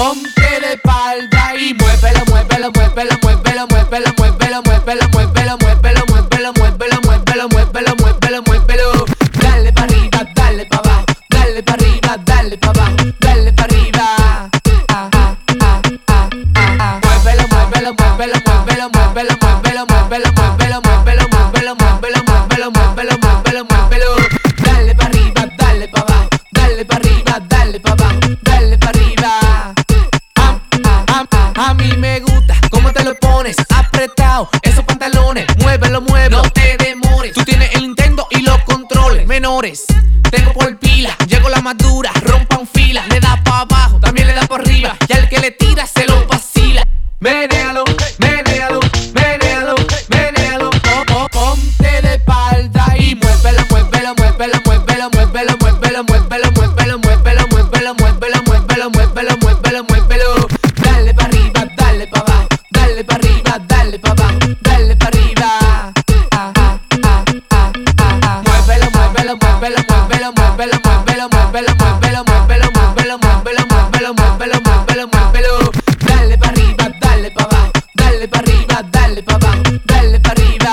ponte de espalda y muévelo, muévelo, muévelo, muévelo, muévelo, muévelo, muévelo, muévelo, muévelo, muévelo, muévelo, muévelo, muévelo, muévelo, muévelo. Dale pa' arriba, dale pa' abajo, dale pa' arriba, dale pa' abajo, dale pa' arriba. Muévelo, muévelo, muévelo, muévelo, mí me gusta cómo te lo pones. Apretado, esos pantalones, muévelo, muévelo. No te demores, tú tienes el Nintendo y los controles menores. Tengo por pila, llego la madura, rompan fila, le da pa' abajo, también le da pa' arriba, y al que le tira se lo vacila. Menealo, menealo, menealo, menealo, oh, oh, ponte de espalda y muévelo, muévelo, muévelo, muévelo, muévelo, muévelo, muévelo. Muévelo, muévelo, muévelo, muévelo, muévelo, muévelo, muévelo, muévelo, muévelo, muévelo, muévelo. Dale pa' arriba, dale pa' abajo, dale pa' arriba, dale pa' abajo, dale pa' arriba.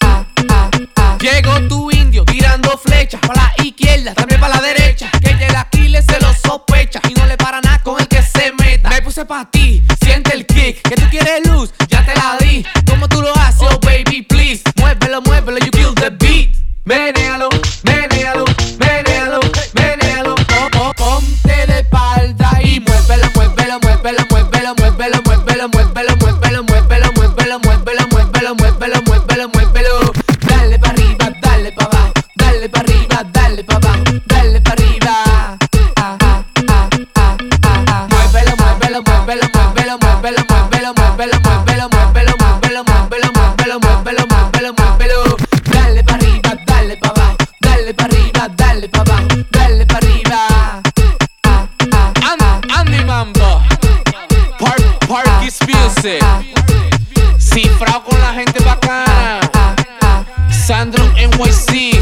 Ah, ah, ah. Llegó tu indio tirando flechas para la izquierda, también para la derecha. Que llega Aquiles se lo sospecha y no le para nada con el que se meta. Me puse pa' ti, siente el kick. Que tú quieres luz, ya te la di. ¿Cómo tú lo haces? Oh baby, please. Muévelo, muévelo, you kill the beat. Menéalo, muévelo, muévelo, muévelo, muévelo, muévelo, muévelo, muévelo, muévelo, muévelo, muévelo, muévelo. Dale pa' arriba, dale pa' abajo, dale pa' arriba, dale pa' abajo, dale pa' arriba. Ah, ah, ah, Andy Mambo, Park, Parkis Music, Cifrado con la gente bacana, Sandro NYC,